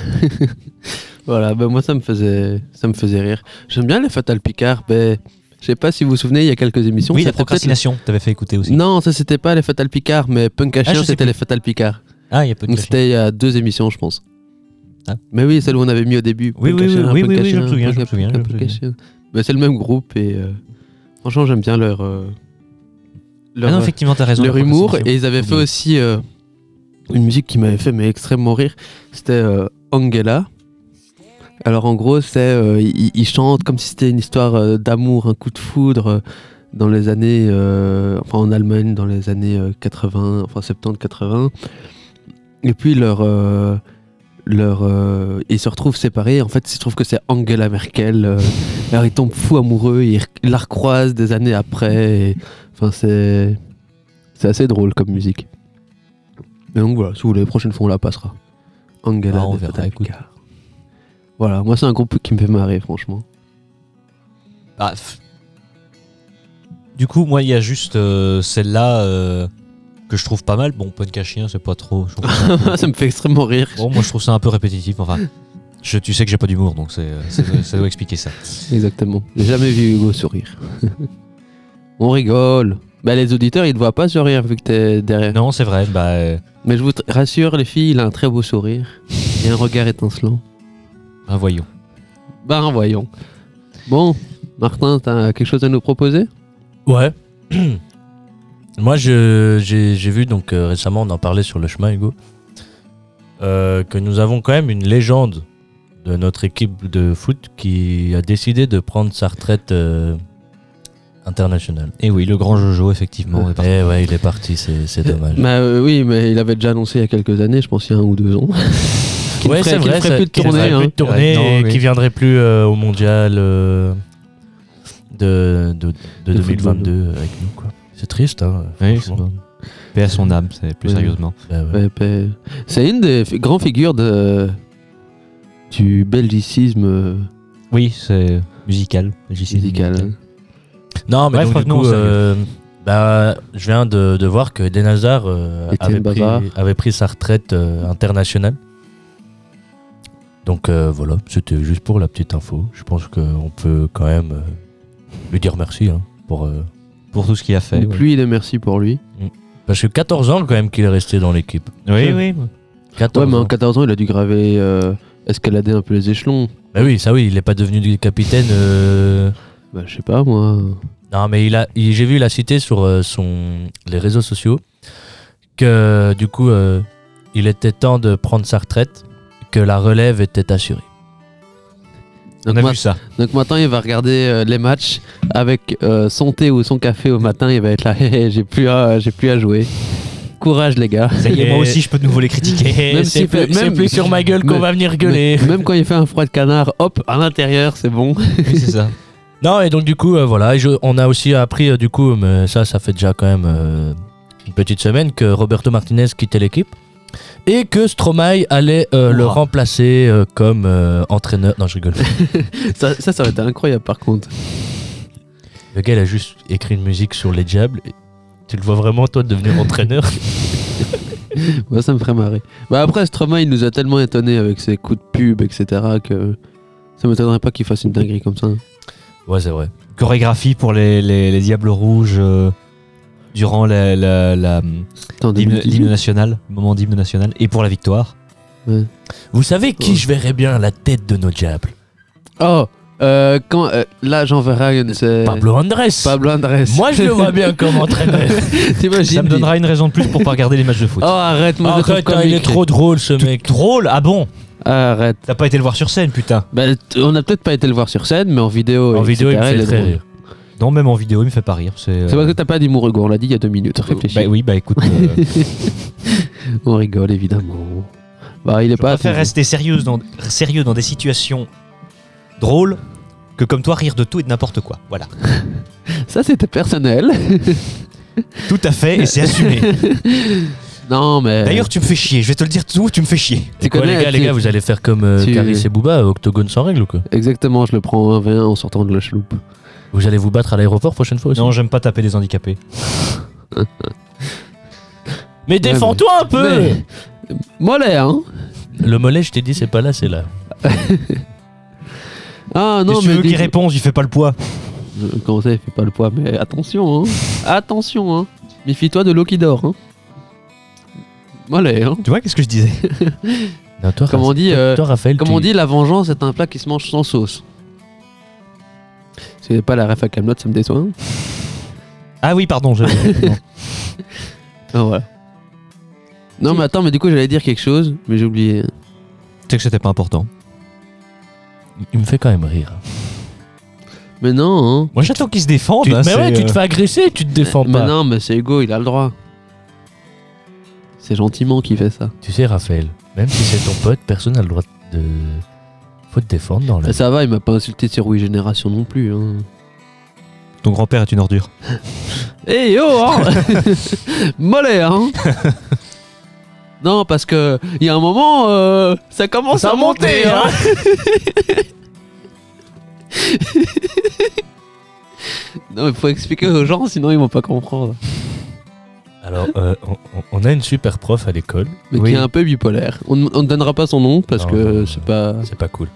Voilà, ben moi ça me faisait, ça me faisait rire. J'aime bien les Fatal Picard. Ben, je sais pas si vous vous souvenez, il y a quelques émissions. oui, la procrastination, t'avais fait écouter aussi. Non, ça c'était pas les Fatal Picard, mais Punk à Ah, c'était les Fatal Picard. Ah, il y a Donc c'était il y a deux émissions, je pense. Ah. Mais oui, celle où on avait mis au début. Oui, Punk oui, oui, Punk oui, je me souviens, Punk je me souviens, Punk Punk souviens. Ben, c'est le même groupe et euh, franchement j'aime bien leur euh, Ah non, effectivement, raison. leur humour et ils avaient fait aussi euh, une musique qui m'avait fait mais extrêmement rire. C'était Angela. Alors en gros, c'est euh, ils ils chantent comme si c'était une histoire euh, d'amour, un coup de foudre euh, dans les années, euh, enfin en Allemagne dans les années euh, 80, enfin 70-80. Et puis leur, leur, ils se retrouvent séparés. En fait, il se trouve que c'est Angela Merkel. alors ils tombent fous amoureux, ils, ils la recroisent des années après. Enfin c'est, c'est assez drôle comme musique. Et donc voilà, si vous voulez, la prochaine fois on la passera. Angela Ah, on verra, écoute. Voilà, moi c'est un groupe qui me fait marrer, franchement. Ah, f- Du coup, moi, il y a juste euh, celle-là euh, que je trouve pas mal. Bon, Punk chien, c'est pas trop. je ça un peu- ça me fait extrêmement rire. Bon, moi, je trouve ça un peu répétitif. Enfin, Je, tu sais que j'ai pas d'humour, donc c'est, ça, doit- ça doit expliquer ça. Exactement. J'ai jamais vu Hugo sourire. On rigole. Bah, les auditeurs, ils te voient pas sourire vu que t'es derrière. Non, c'est vrai. Bah, euh, Mais je vous t- rassure, les filles, il a un très beau sourire. Et un regard étincelant. Voyons. Bah, voyons. Bon, Martin, t'as quelque chose à nous proposer? Ouais. Moi, je- j'ai vu, donc euh, récemment, on en parlait sur le chemin, Hugo, euh, que nous avons quand même une légende de notre équipe de foot qui a décidé de prendre sa retraite euh, internationale. Et oui, le grand Jojo, effectivement. est parti. Eh ouais, il est parti, c'est c'est dommage. Bah euh, oui, mais il avait déjà annoncé il y a quelques années, je pense il y a un ou deux ans. Qu'il ne Ouais, ferait, vrai, ferait ça- plus de tournée. hein. plus de tournée Ouais, non, et oui. qui viendrait plus euh, au mondial euh, de, de, de De 2022 avec nous. quoi. C'est triste, hein. Paix à son âme, c'est plus Ouais. sérieusement. Bah ouais. Ouais, C'est une des grandes figures de, du belgicisme euh, Oui, c'est musical. musical. musical. Non, mais Bref, donc, du coup, euh, bah, je viens de, de voir que euh, Étienne avait, pris, Bavard. avait pris sa retraite euh, internationale. Donc euh, voilà, c'était juste pour la petite info. Je pense qu'on peut quand même euh, lui dire merci. hein, pour, euh, Pour tout ce qu'il a fait. Donc ouais. est merci pour lui. parce que 14 ans quand même qu'il est resté dans l'équipe. Oui, oui. 14 Ouais, mais en ans. 14 ans, il a dû graver, euh, escalader un peu les échelons. Bah oui, ça oui, il n'est pas devenu du capitaine. euh, Bah, je sais pas, moi. Non, mais il a, il- j'ai vu, il a cité sur euh, son, les réseaux sociaux que du coup, euh, il était temps de prendre sa retraite, que la relève était assurée. On Donc, a ma- vu ça. donc maintenant, il va regarder euh, les matchs avec euh, son thé ou son café au matin. Il va être là, Hé, hé, j'ai plus, à- j'ai plus à jouer. Courage, les gars. Ça y est, Et- moi aussi, je peux de nouveau les critiquer. Même c'est s'il plus, fait- c'est plus sur ma gueule qu'on même- va venir gueuler. Même même quand il fait un froid de canard, hop, à l'intérieur, c'est bon. Oui, c'est ça. Non, et donc du coup, euh, voilà, et je- on a aussi appris, euh, du coup, mais ça, ça fait déjà quand même euh, une petite semaine, que Roberto Martinez quittait l'équipe et que Stromae allait euh, le remplacer euh, comme euh, entraîneur. Non, je rigole. Ça, ça, ça aurait été incroyable par contre. Le gars, il a juste écrit une musique sur les diables. et Tu le vois vraiment, toi, devenir entraîneur? Moi, ça me ferait marrer. Bah après, Stromae, il nous a tellement étonnés avec ses coups de pub, etc. que ça m'étonnerait pas qu'il fasse une dinguerie comme ça. Ouais, c'est vrai. Chorégraphie pour les, les, les Diables Rouges euh, durant la, la, la- l'hymne 2018. l'hymne national, le moment d'hymne national, et pour la victoire. Vous savez qui Ouais. je verrais bien à la tête de nos diables Oh, euh, quand, euh, là, j'en verrai une, c'est Pablo Andrés. Pablo Andrés. Moi, je le vois bien comme entraîneur. T'imagines Ça me donnera une raison de plus pour pas regarder les matchs de foot. Oh, arrête, trouve Arrête, hein, il est trop drôle, ce mec. Drôle Ah bon? Arrête. T'as pas été le voir sur scène, putain. Bah, t- on a peut-être pas été le voir sur scène, mais en vidéo. En vidéo, il me fait très drôle. rire. Non, même en vidéo, il me fait pas rire. C'est parce que t'as pas d'humour, Hugo, on l'a dit il y a deux minutes. Réfléchis. Bah oui, bah écoute, euh, On rigole, évidemment. Bah, il est je pas. préfère rester sérieuse dans, sérieux dans des situations drôles que comme toi rire de tout et de n'importe quoi. Voilà. Ça, c'était personnel. Tout à fait, et c'est assumé. non, mais. D'ailleurs, tu me fais chier. Je vais te le dire tout, tu me fais chier. tu quoi, les gars, les gars, vous allez faire comme euh, tu- Caris et Booba, Octogone sans règle ou quoi? Exactement, je le prends en 1v1 en sortant de la chaloupe. Vous allez vous battre à l'aéroport prochaine fois aussi Non, j'aime pas taper des handicapés. Mais défends-toi un peu Mais- Mollet, hein Le mollet, je t'ai dit, c'est pas là, c'est là. Ah non, Non, tu mais. veux qu'il réponde, il fait pas le poids. Euh, Comment ça, il fait pas le poids? Mais attention, hein Attention, hein Méfie-toi de l'eau qui dort, hein Mollet, hein Tu vois, qu'est-ce que je disais? Non, toi, Comme on dit, euh, toi, Raphaël, Comme tu- on dit, la vengeance est un plat qui se mange sans sauce. C'est pas la ref à Camelot, ça me déçoit. Ah oui, pardon. je- non. Ah, voilà. Non, mais attends, mais du coup, j'allais dire quelque chose, mais j'ai oublié. Tu sais que c'était pas important. il me fait quand même rire. Mais non, hein Moi, j'attends qu'il se défende. Tu- hein, mais c'est, ouais, tu euh, te fais agresser, tu te défends Mais pas. non, mais c'est Hugo, il a le droit. C'est gentiment qu'il fait ça. Tu sais, Raphaël, même si c'est ton pote, personne n'a le droit de. Faut te défendre dans la. Ça va, il m'a pas insulté sur Oui Génération non plus. Hein. Ton grand-père est une ordure. Eh yo, hein Mollet, hein Non, parce que il y a un moment, euh, ça commence Ça à monter, monte, hein Non, mais faut expliquer aux gens, sinon ils vont pas comprendre. Alors, euh, on, a une super prof à l'école. Mais Oui. qui est un peu bipolaire. On ne on ne donnera pas son nom parce Non, que c'est pas. C'est pas cool.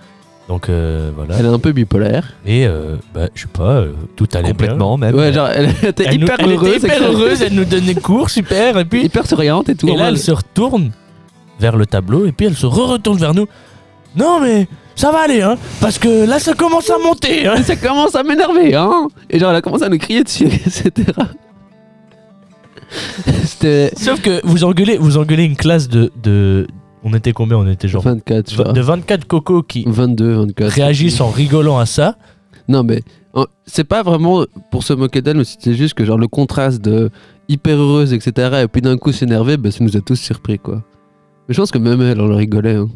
Donc euh, voilà. Elle est un peu bipolaire. Et euh, bah, je sais pas, euh, tout allait Complètement, même. Ouais, genre, elle était. Elle, nous- hyper elle heureuse. était hyper heureuse, elle nous donnait cours, super. Et puis, Hyper souriante et tout. et là, elle se retourne vers le tableau et puis elle se re-retourne vers nous. Non, mais ça va aller, hein, parce que là, ça commence à monter. Hein. ça commence à m'énerver, hein Et genre, elle a commencé à nous crier dessus, etc. C'était Sauf que vous engueulez, vous engueulez une classe de, de. On était combien On était genre. 24, je pas. De 24 cocos qui 22, 24. réagissent en rigolant à ça. Non, mais c'est pas vraiment pour se moquer d'elle, mais c'est juste que genre le contraste de hyper heureuse, etc. Et puis d'un coup s'énerver, bah, ça nous a tous surpris, quoi. Mais je pense que même elle, elle rigolait. hein.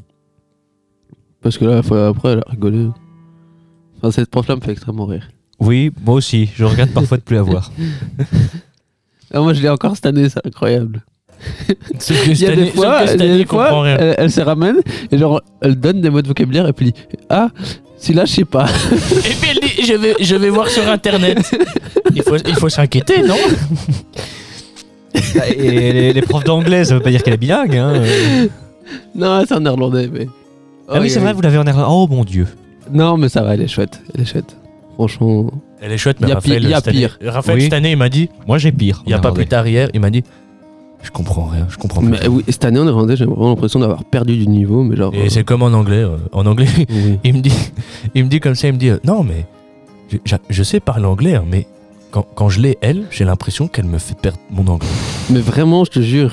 Parce que là, après, elle a rigolé. Enfin, cette prof-là me fait extrêmement rire. Oui, moi aussi. Je regrette parfois de plus la voir. Ah, moi, je l'ai encore cette année, c'est incroyable. Il y a cette des fois, il y a des fois elle, elle se ramène et genre, elle donne des mots de vocabulaire et puis dit Ah, celui-là, je sais pas. Et puis elle dit je vais, je vais voir sur internet. Il faut, il faut s'inquiéter, non? Bah, Et les, les profs d'anglais, ça veut pas dire qu'elle est bilingue. Hein. non, c'est en néerlandais, mais. Ah oui, c'est vrai, vous l'avez en néerlandais. Oh mon dieu. Non, mais ça va, elle est chouette. Elle est chouette. Franchement. Elle est chouette, mais Il y a Raphaël, pire- y a cette année, pire. Raphaël, Oui. cette année, il m'a dit, Moi j'ai pire. il n'y a pas plus tard hier, il m'a dit Je comprends rien, je comprends plus. Mais oui, cette année en néerlandais, j'ai vraiment l'impression d'avoir perdu du niveau, mais genre. Et euh, c'est comme en anglais. euh, en anglais, oui. il me dit, il me dit comme ça, il me dit euh, Non, mais je, je- je sais parler anglais, hein, mais quand, quand je l'ai, elle, j'ai l'impression qu'elle me fait perdre mon anglais. Mais vraiment, je te jure.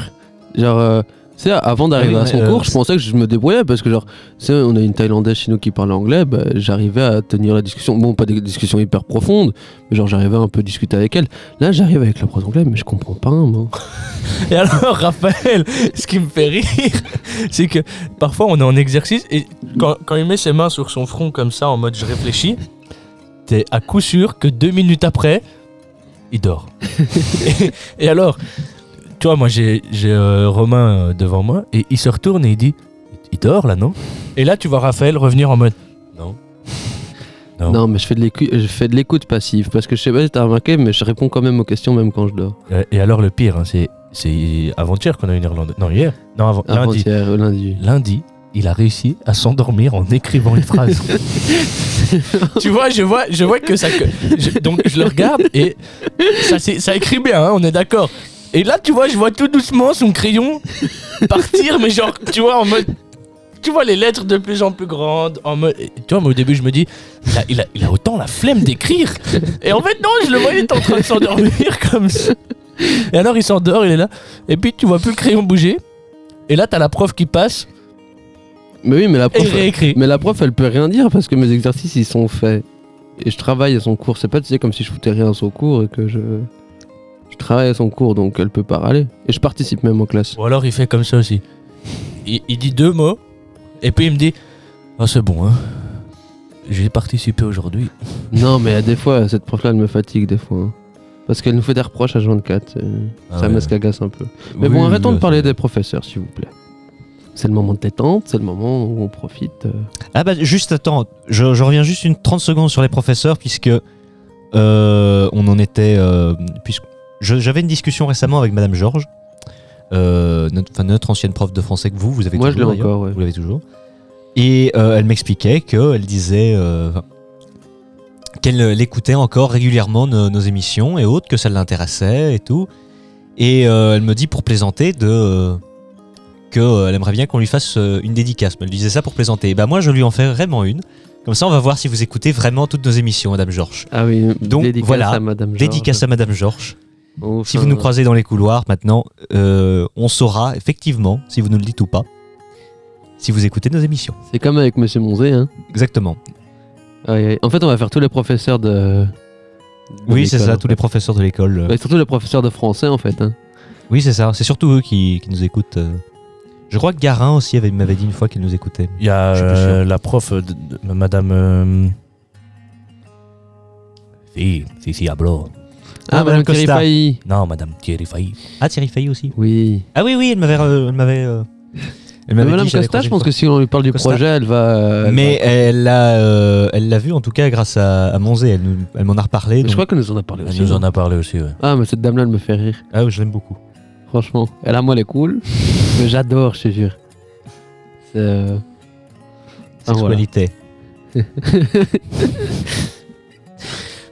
Genre, avant d'arriver Ah oui, à son mais, euh, cours, je pensais que je me débrouillais parce que, genre, tu sais, on a une Thaïlandaise chez nous qui parle anglais, bah, j'arrivais à tenir la discussion. Bon, pas des discussions hyper profondes, mais genre, j'arrivais à un peu discuter avec elle. Là, j'arrive avec la prof d'anglais, mais je comprends pas un mot. Et alors, Raphaël, ce qui me fait rire, c'est que parfois on est en exercice et quand, quand il met ses mains sur son front comme ça en mode je réfléchis, t'es à coup sûr que deux minutes après, il dort. et, et alors, tu vois, moi j'ai euh, Romain euh, devant moi et il se retourne et il dit Il dort là, non? Et là, tu vois Raphaël revenir en mode Non. Non. Non, mais je fais de l'écu- je fais de l'écoute passive parce que je sais pas si t'as remarqué, mais je réponds quand même aux questions même quand je dors. Euh, Et alors, le pire, hein, c'est avant-hier qu'on a une Irlandaise. Non, hier? Non, avant, lundi. Avant-hier, euh, lundi. lundi, il a réussi à s'endormir en écrivant une phrase. tu vois, je vois, je vois que ça. que- je- donc je le regarde et ça écrit bien, hein, on est d'accord. Et là, tu vois, je vois tout doucement son crayon partir, mais genre, tu vois, en mode. Tu vois les lettres de plus en plus grandes, en mode. et Tu vois, moi au début, je me dis, il a, il a, il a autant la flemme d'écrire. Et en fait, non, je le voyais, il était en train de s'endormir comme ça. Et alors, il s'endort, il est là. Et puis, tu vois plus le crayon bouger. Et là, t'as la prof qui passe Mais oui, mais la prof. réécrit. Mais la prof, elle peut rien dire parce que mes exercices, ils sont faits. Et je travaille à son cours. C'est pas, tu sais, comme si je foutais rien à son cours et que je. Je travaille à son cours, donc elle peut pas râler. Et je participe même en classe. Ou alors il fait comme ça aussi. Il, il dit deux mots, et puis il me dit Ah, c'est bon, hein. J'ai participé aujourd'hui. Non, mais des fois, cette prof-là, elle me fatigue des fois. hein. Parce qu'elle nous fait des reproches à 24. euh, Ah ça ouais. me s'agace un peu. Mais Oui, bon, arrêtons de parler oui. des professeurs, s'il vous plaît. C'est le moment de détente, c'est le moment où on profite. euh. Ah bah juste attends, je, je reviens juste une 30 secondes sur les professeurs puisque euh, on en était euh, puisque j'avais une discussion récemment avec Madame Georges, euh, notre, ancienne prof de français que vous, vous avez Moi, je l'ai toujours. d'ailleurs. encore, ouais. Vous l'avez toujours. Et euh, elle m'expliquait qu'elle disait euh, qu'elle l'écoutait encore régulièrement nos, nos émissions et autres, que ça l'intéressait et tout. Et elle me dit pour plaisanter de euh, que euh, elle aimerait bien qu'on lui fasse une dédicace. Elle disait ça pour plaisanter. Et bah moi je lui en fais vraiment une. Comme ça on va voir si vous écoutez vraiment toutes nos émissions, Madame Georges. Ah oui, Donc, dédicace voilà, à Madame Georges. Dédicace à Madame Georges. Si vous nous croisez dans les couloirs maintenant, euh, on saura effectivement si vous nous le dites ou pas. Si vous écoutez nos émissions. C'est comme avec Monsieur Monzé, hein. Exactement. En fait, on va faire tous les professeurs de. de Oui, c'est ça, tous fait. les professeurs de l'école. euh. Ouais, surtout les professeurs de français, en fait. hein. Oui, c'est ça. C'est surtout eux qui, qui nous écoutent. euh. Je crois que Garin aussi avait- m'avait dit une fois qu'il nous écoutait. Il y a euh, la prof, de, de- Madame. Euh... Si, si, si, hablo. Ah, Madame Madame Thierry. Failly. Non, Madame Thierry Failly. Ah, Thierry Fayet aussi. Oui. Ah oui, oui, elle m'avait. euh, elle m'avait, euh, elle Mais m'avait Madame dit, Costa, je pense une que si on lui parle du Costa. projet, elle va. elle Mais va- elle l'a, euh, elle l'a vu en tout cas grâce à, à Monzé. Elle, nous- elle m'en a reparlé. Mais donc- je crois qu'elle nous en a parlé Elle aussi. nous non en a parlé aussi, ouais. Ah, mais cette dame-là, elle me fait rire. Ah oui, je l'aime beaucoup. Franchement. Et là, moi, elle est cool. Mais j'adore, je te jure. C'est. euh, Ah, voilà. Sexualité.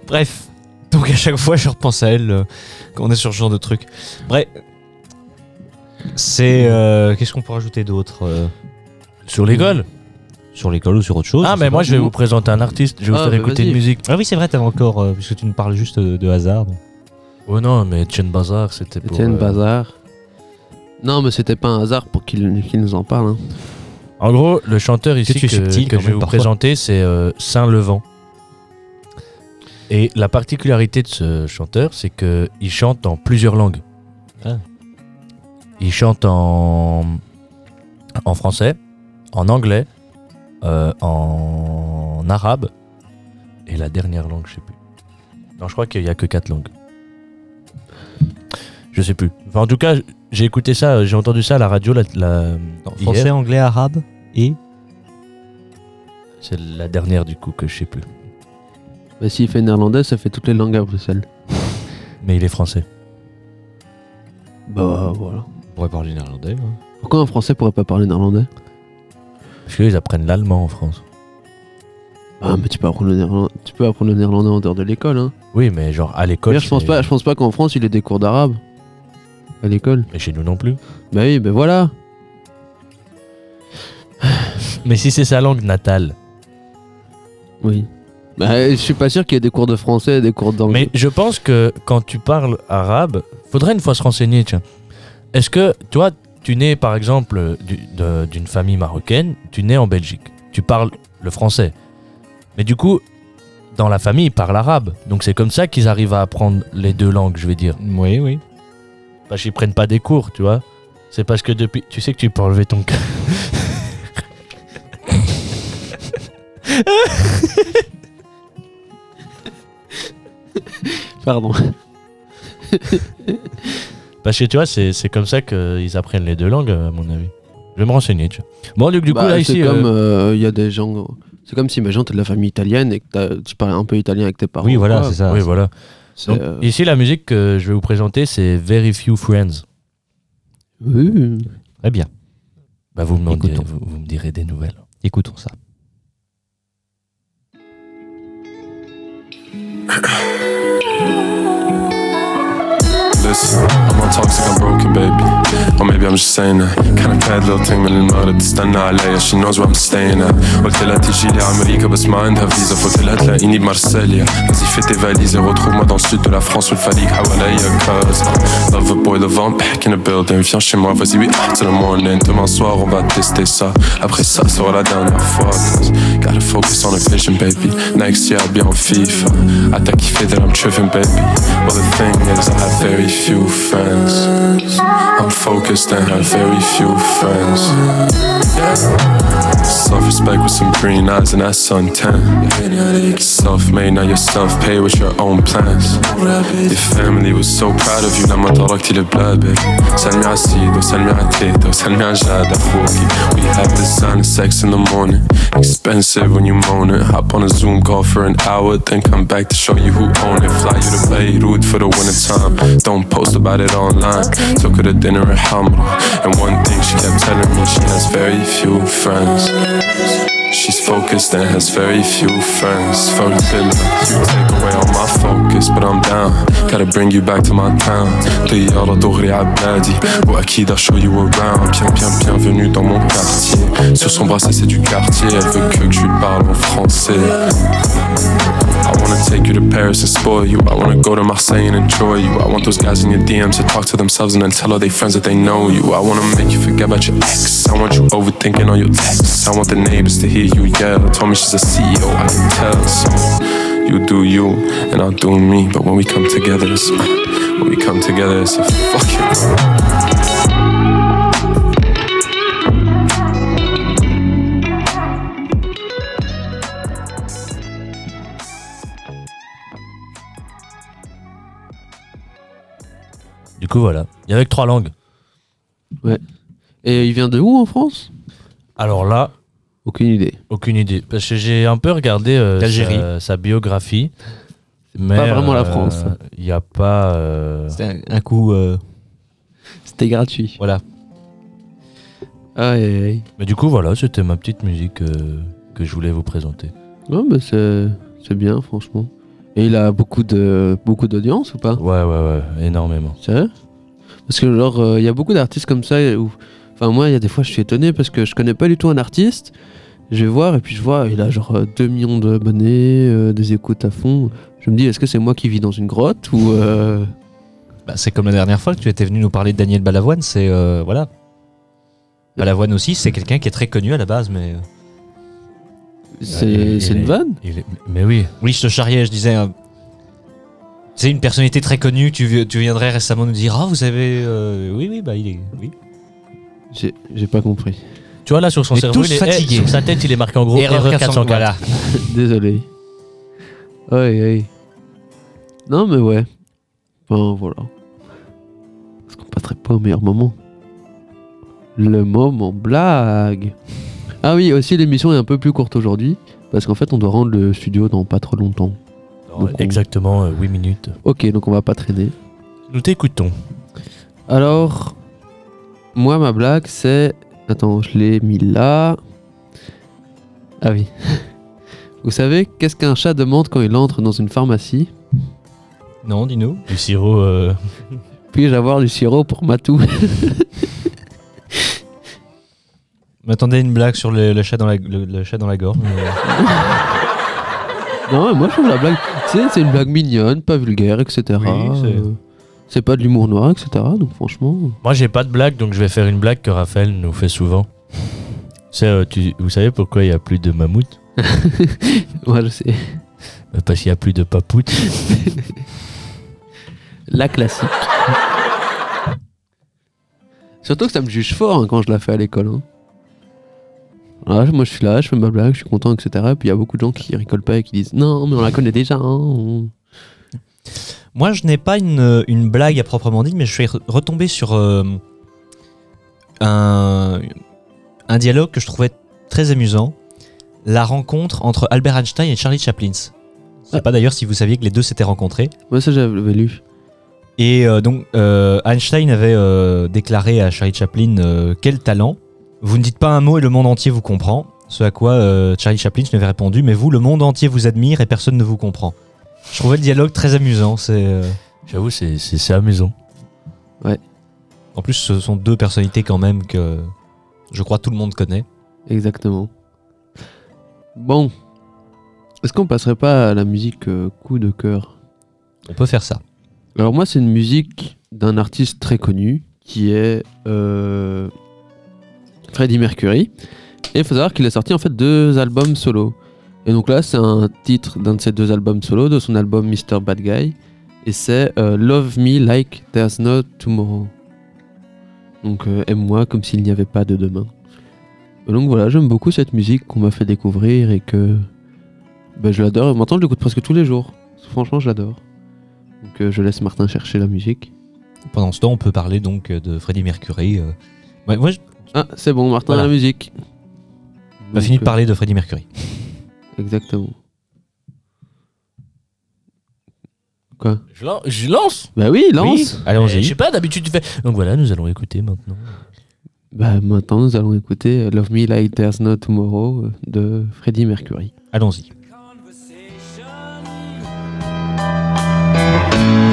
Bref. Donc à chaque fois, je repense à elle euh, quand on est sur ce genre de truc. Bref. C'est. euh, Qu'est-ce qu'on peut rajouter d'autre euh, Sur l'école Sur l'école ou sur autre chose Ah, je mais sais moi, je vais vous présenter un artiste. Je vais Ah, vous faire bah, écouter vas-y. une musique. Ah oui, c'est vrai, t'avais encore. euh, puisque tu nous parles juste de, de hasard. donc. Oh non, mais Etienne Bazar, c'était pour. Étienne euh, Bazar. Non, mais c'était pas un hasard pour qu'il qu'il nous en parle. hein. En gros, le chanteur ici Que tu que, es subtil que quand je vais même, vous parfois. présenter, c'est euh, Saint-Levant. Et la particularité de ce chanteur, c'est que il chante en plusieurs langues. Ah. Il chante en, en français, en anglais, euh, en arabe, et la dernière langue, je sais plus. Non, je crois qu'il y a que quatre langues. Je sais plus. Enfin, en tout cas, j'ai écouté ça, j'ai entendu ça à la radio la, la- Non, hier. français, anglais, arabe et. C'est la dernière du coup que je sais plus. Mais s'il fait néerlandais, ça fait toutes les langues à Bruxelles. Mais il est français. Bah voilà. On pourrait parler néerlandais. hein. Pourquoi un français pourrait pas parler néerlandais? Parce qu'ils apprennent l'allemand en France. Ah, mais tu peux apprendre le néerlandais, tu peux apprendre le néerlandais en dehors de l'école. Hein. Oui, mais genre à l'école. D'ailleurs, je pense pas, je pense pas qu'en France il ait des cours d'arabe à l'école. Mais chez nous non plus. Bah oui, ben voilà. Mais si c'est sa langue natale. Oui. Bah, je suis pas sûr qu'il y ait des cours de français et des cours d'anglais. Mais je pense que quand tu parles arabe, faudrait une fois se renseigner. Tiens. Est-ce que toi, tu nais par exemple du- d'une famille marocaine, tu nais en Belgique, tu parles le français. Mais du coup, dans la famille, ils parlent arabe. Donc c'est comme ça qu'ils arrivent à apprendre les deux langues, je vais dire. Oui, oui. Parce qu'ils prennent pas des cours, tu vois. C'est parce que depuis. Tu sais que tu peux enlever ton. Pardon. Parce que tu vois, c'est c'est comme ça qu'ils apprennent les deux langues, à mon avis. Je vais me renseigner, tu vois. Bon, du coup, Bah, là, c'est ici. comme euh, euh, il y a des gens. C'est comme si, imagine, t'es de la famille italienne et que tu parles un peu italien avec tes parents. Oui, voilà, c'est ça. oui, voilà. C'est, Donc, euh, Ici, la musique que je vais vous présenter, c'est Very Few Friends. oui. Très bien. Bah, vous, me direz, Écoutons. vous, vous me direz des nouvelles. Écoutons ça. カカ Listen, I'm on toxic, I'm broken, baby. Or maybe I'm just saying that. Kinda bad little thing من المغرب تستنى عليا She knows where I'm staying at. قلت لها تجي لي أمريكا بس ما عندها فيزا فقلت لها تلاقيني بمارسيليا Vas-y fais tes valises et retrouve-moi dans le sud de la France où le fatigue حواليا Cause uh, love a boy, love on back in the building Viens chez moi, vas-y oui, till the morning Demain soir on va tester ça Après ça sera la dernière fois Cause gotta focus on a vision baby Next year I'll be on FIFA I t'as kiffé that I'm tripping baby Well the thing is I have very few friends I'm focused and have very few friends Self-respect with some green eyes and that suntan Self-made, now you're self-paid with your own plans Your family was so proud of you لما تركتي البلاد baby سلمي على سيدو سلمي على تيتا وسلمي على جاد أخوكي We have designer sex in the morning Expensive when you moan it Hop on a Zoom call for an hour Then come back to show you who own it Fly you to Beirut for the winter time Don't post about it online Took her to dinner at Hamra And one thing she kept telling me She has very few friends She's focused and has very few friends For the villa, you take away all my focus But I'm down, gotta bring you back to my town طيارة دغري عبادي وأكيد I'll show you around Bien, bien, bienvenue dans mon quartier Sur son bracelet c'est du quartier Elle veut que je lui parle en français I wanna take you to Paris and spoil you. I wanna go to Marseille and enjoy you. I want those guys In your DMs to talk to themselves and then tell all their friends that they know you. I wanna make you forget about your ex. I want you overthinking all your texts. I want the neighbors to hear you yell. Told me she's a CEO, I can tell. So you do you and I'll do me. But when we come together, it's when we come together, it's a fucking. Coup, voilà. Il y avait que trois langues. Et il vient de où en France? Alors là, Aucune idée. aucune idée. Parce que j'ai un peu regardé euh, D'Algérie. sa, sa biographie. Mais pas vraiment la euh, France. Il n'y a pas. euh, C'était un, un coup. euh, C'était gratuit. Voilà. Aïe, aïe, aïe. Mais du coup, voilà, c'était ma petite musique euh, que je voulais vous présenter. Ouais, mais c'est c'est bien, franchement. Et il a beaucoup de beaucoup d'audience ou pas? Ouais, ouais, ouais, énormément. C'est vrai Parce que genre, euh, il y a beaucoup d'artistes comme ça où... Enfin, moi, il y a des fois, je suis étonné parce que je connais pas du tout un artiste. Je vais voir et puis je vois, il a genre euh, 2 millions d'abonnés, euh, des écoutes à fond. Je me dis, est-ce que c'est moi qui vis dans une grotte ou... euh, Bah, c'est comme la dernière fois que tu étais venu nous parler de Daniel Balavoine, c'est euh, voilà. Balavoine aussi, c'est quelqu'un qui est très connu à la base, mais euh, C'est une vanne? il est- Mais oui, oui, je te charriais, je disais. euh, c'est une personnalité très connue. Tu, vi- tu viendrais récemment nous dire, ah, vous avez, euh, oui, oui, bah il est, oui. J'ai j'ai pas compris. tu vois là sur son cerveau, tous il est- fatigués. eh, sur sa tête, il est marqué en gros Erreur erreur 404. 404. Voilà. Désolé. Aïe, aïe. Non, mais ouais. Enfin, voilà. Est-ce qu'on passerait pas au meilleur moment Le moment blague. Ah oui, aussi l'émission est un peu plus courte aujourd'hui. Parce qu'en fait, on doit rendre le studio dans pas trop longtemps. Donc, on- Exactement 8 minutes. Ok, donc on va pas traîner. Nous t'écoutons. Alors, moi, ma blague, c'est. Attends, je l'ai mis là. Ah oui. Vous savez, qu'est-ce qu'un chat demande quand il entre dans une pharmacie? Non, dis-nous. Du sirop. euh, Puis-je avoir du sirop pour Matou M'attendais une blague sur le, le chat dans la, le, le chat dans la gorge. mais- Non, moi, je trouve la blague. C'est une blague mignonne, pas vulgaire, etc. Oui, c'est- Euh, c'est pas de l'humour noir, etc. Donc, franchement. Moi, j'ai pas de blague, donc je vais faire une blague que Raphaël nous fait souvent. Euh, tu, vous savez pourquoi il y a plus de mammouth Moi, je sais. Euh, Parce qu'il y a plus de papout. La classique. Surtout que ça me juge fort hein, quand je la fais à l'école. hein. Voilà, moi je suis là, je fais ma blague, je suis content, etc. Puis il y a beaucoup de gens qui rigolent pas et qui disent non, mais on la connaît déjà. hein. Moi, je n'ai pas une, une blague à proprement dit, mais je suis re- retombé sur euh, un, un dialogue que je trouvais très amusant. La rencontre entre Albert Einstein et Charlie Chaplin. Je sais Ah. pas d'ailleurs si vous saviez que les deux s'étaient rencontrés. Moi ça j'avais lu. Et euh, donc, euh, Einstein avait déclaré à Charlie Chaplin Quel talent Vous ne dites pas un mot et le monde entier vous comprend. Ce à quoi euh, Charlie Chaplin lui avait répondu Mais vous, le monde entier vous admire et personne ne vous comprend. Je trouvais le dialogue très amusant. C'est. euh, J'avoue, c'est, c'est, c'est amusant. En plus, ce sont deux personnalités quand même que je crois tout le monde connaît. Exactement. Bon. Est-ce qu'on passerait pas à la musique euh, coup de cœur? On peut faire ça. Alors moi c'est une musique d'un artiste très connu qui est euh, Freddie Mercury. Et il faut savoir qu'il a sorti en fait deux albums solo. Et donc là c'est un titre d'un de ses deux albums solo, de son album Mr. Bad Guy. Et c'est euh, Love Me Like There's No Tomorrow. Donc euh, aime-moi comme s'il n'y avait pas de demain. Donc voilà, j'aime beaucoup cette musique qu'on m'a fait découvrir et que ben, je l'adore. Maintenant je l'écoute presque tous les jours. Franchement je l'adore. Donc euh, je laisse Martin chercher la musique. Pendant ce temps, on peut parler donc de Freddie Mercury. Ouais, moi, je Ah, c'est bon, Martin Voilà. la musique. on a fini de parler de Freddie Mercury. euh, Exactement. Quoi? Je, lan- je lance Bah oui, lance Euh, Allons-y. Je sais pas, d'habitude tu fais. Donc voilà, nous allons écouter maintenant. Bah maintenant nous allons écouter Love Me Like There's No Tomorrow euh, de Freddie Mercury. Allons-y.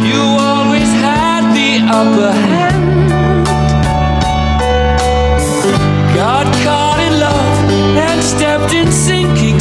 You always had the upper hand. Got caught in love and stepped in sinking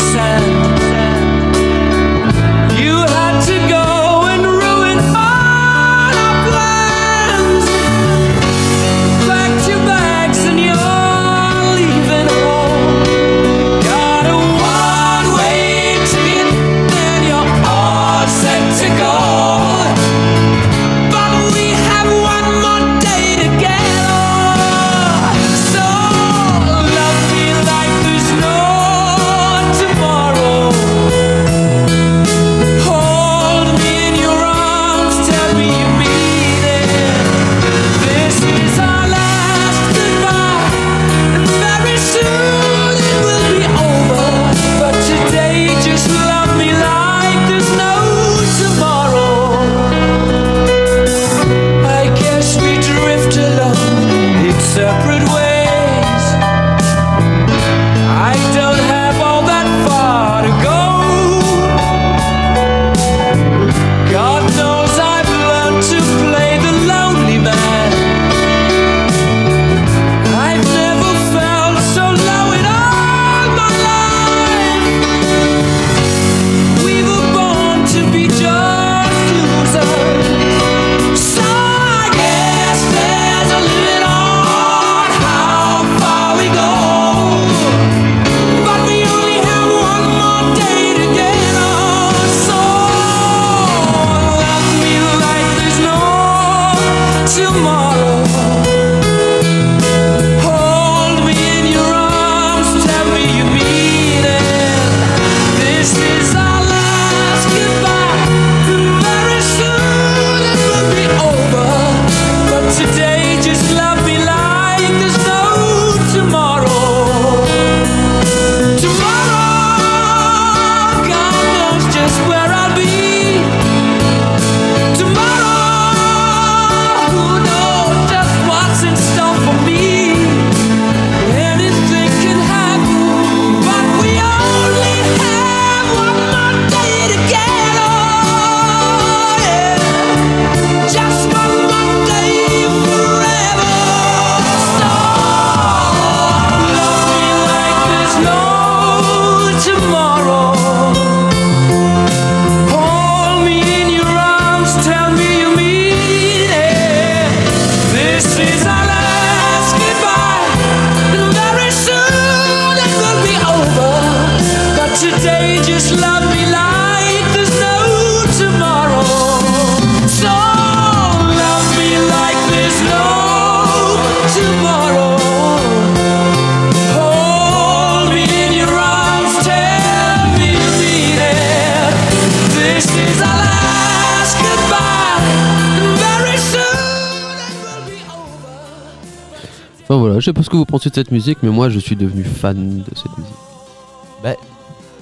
je sais pas ce que vous pensez de cette musique, mais moi je suis devenu fan de cette musique.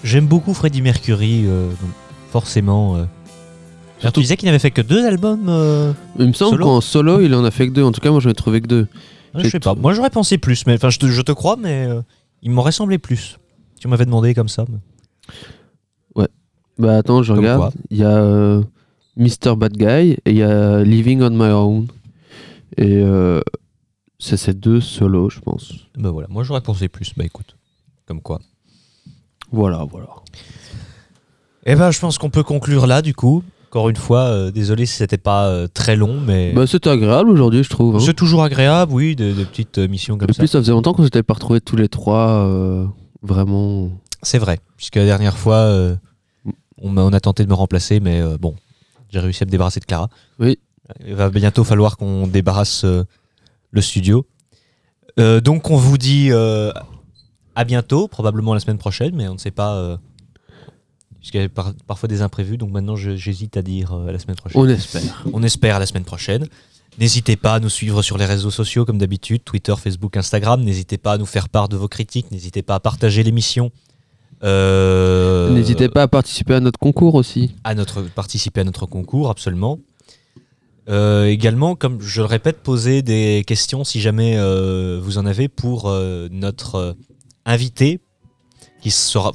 J'aime beaucoup Freddie Mercury, euh, donc forcément. euh. Surtout- tu disais qu'il n'avait fait que deux albums euh, Il me semble Solo qu'en solo il en a fait que deux, en tout cas moi j'en ai trouvé que deux. Je J'ai sais pas. Moi, j'aurais pensé plus, mais enfin, je te, je te crois, mais euh, il m'aurait semblé plus. Tu m'avais demandé comme ça. mais- Bah attends, je Comme regarde. quoi Il y a euh, Mr. Bad Guy et il y a Living on My Own. Et euh, c'est ces deux solos, je pense. Bah voilà, moi j'aurais pensé plus. Bah écoute, comme quoi. Voilà, voilà. Eh ben, je pense qu'on peut conclure là, du coup. Encore une fois, euh, désolé si c'était pas euh, très long, mais Bah c'était agréable aujourd'hui, je trouve. hein. c'est toujours agréable, oui, des, des petites euh, missions comme Et ça. puis ça faisait longtemps qu'on s'était pas retrouvés tous les trois vraiment. C'est vrai, puisque la dernière fois, on, on a tenté de me remplacer, mais bon, j'ai réussi à me débarrasser de Clara. Oui. Il va bientôt falloir qu'on débarrasse le studio. Euh, donc on vous dit euh, à bientôt, probablement la semaine prochaine, mais on ne sait pas, euh, puisqu'il y a par- parfois des imprévus, donc maintenant je- j'hésite à dire la semaine prochaine. On espère. On espère à la semaine prochaine. N'hésitez pas à nous suivre sur les réseaux sociaux comme d'habitude, Twitter, Facebook, Instagram. N'hésitez pas à nous faire part de vos critiques. N'hésitez pas à partager l'émission. Euh, N'hésitez pas à participer à notre concours aussi. à notre participer à notre concours, absolument. Euh, également, comme je le répète, poser des questions si jamais euh, vous en avez pour euh, notre invité qui sera,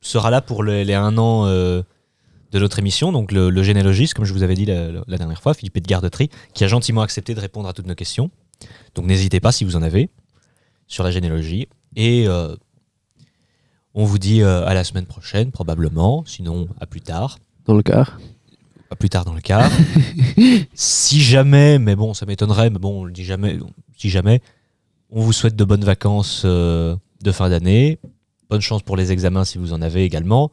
sera là pour le- les un an de notre émission, donc le, généalogiste, comme je vous avais dit la, dernière fois, Philippe de Gardetry, qui a gentiment accepté de répondre à toutes nos questions. Donc n'hésitez pas si vous en avez sur la généalogie. Et on vous dit à la semaine prochaine, probablement, sinon à plus tard Dans le car. À plus tard dans le cas. si jamais, mais bon, ça m'étonnerait, mais bon, on le dit jamais, si jamais, on vous souhaite de bonnes vacances euh, de fin d'année. Bonne chance pour les examens si vous en avez également.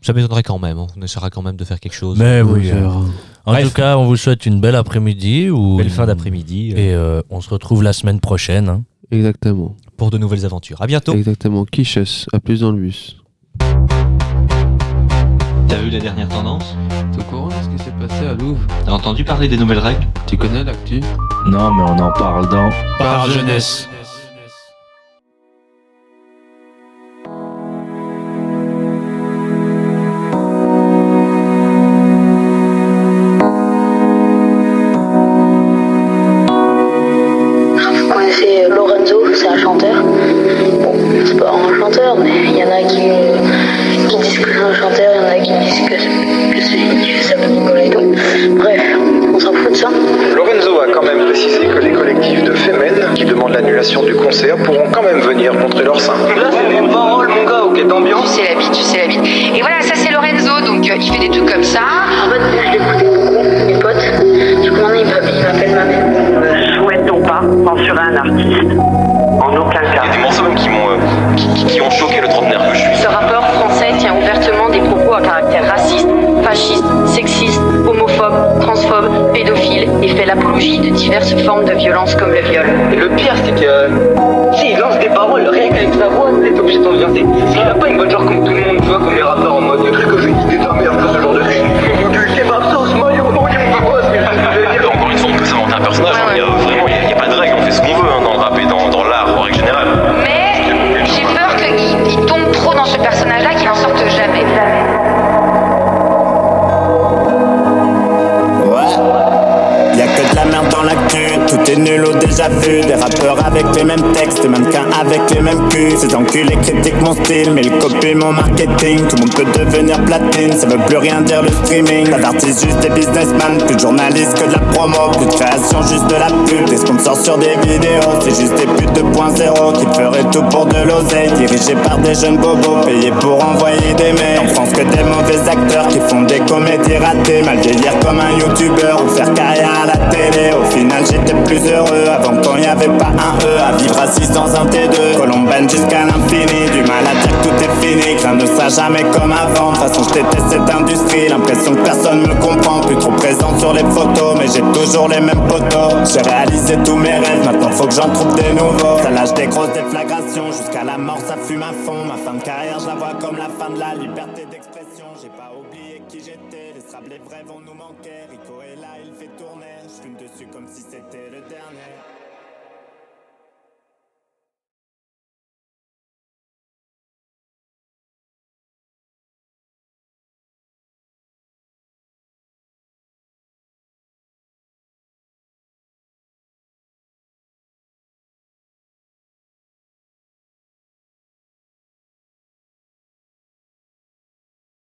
Ça m'étonnerait quand même, hein. on essaiera quand même de faire quelque chose. Mais oui. On euh, verra. En Bref. tout cas, on vous souhaite une belle après-midi ou Belle fin d'après-midi euh, Et euh, on se retrouve la semaine prochaine. hein. Exactement. pour de nouvelles aventures. À bientôt. Exactement. Quichus. À plus dans le bus. T'as vu la dernière tendance T'es au courant de ce qui s'est passé à Louvre T'as entendu parler des nouvelles règles Tu connais l'actu? Non, mais on en parle dans. Par jeunesse. Ça veut plus rien dire le streaming. D'artistes, juste des businessmen, plus de journalistes que de la promo. Plus de création, juste de la pub. Des sponsors sur des vidéos, c'est juste des putes 2.0 qui feraient tout pour de l'oseille. Dirigés par des jeunes bobos, payés pour envoyer des mails. En France, que des mauvais acteurs qui font des comédies ratées. Mal vieillir comme un youtubeur ou faire carrière à la télé. Au final, j'étais plus heureux avant quand y avait pas un E. À vivre assis dans un T2, Colombaine jusqu'à l'infini. Du mal à dire que tout est fini, rien ne sera jamais comme avant. De toute façon, je cette industrie. L'impression que personne me comprend. Plus trop présent sur les photos, mais j'ai toujours les mêmes potos. J'ai réalisé tous mes rêves, maintenant faut que j'en trouve des nouveaux. Ça lâche des grosses déflagrations, jusqu'à la mort ça fume à fond. Ma fin de carrière, je la vois comme la fin de la liberté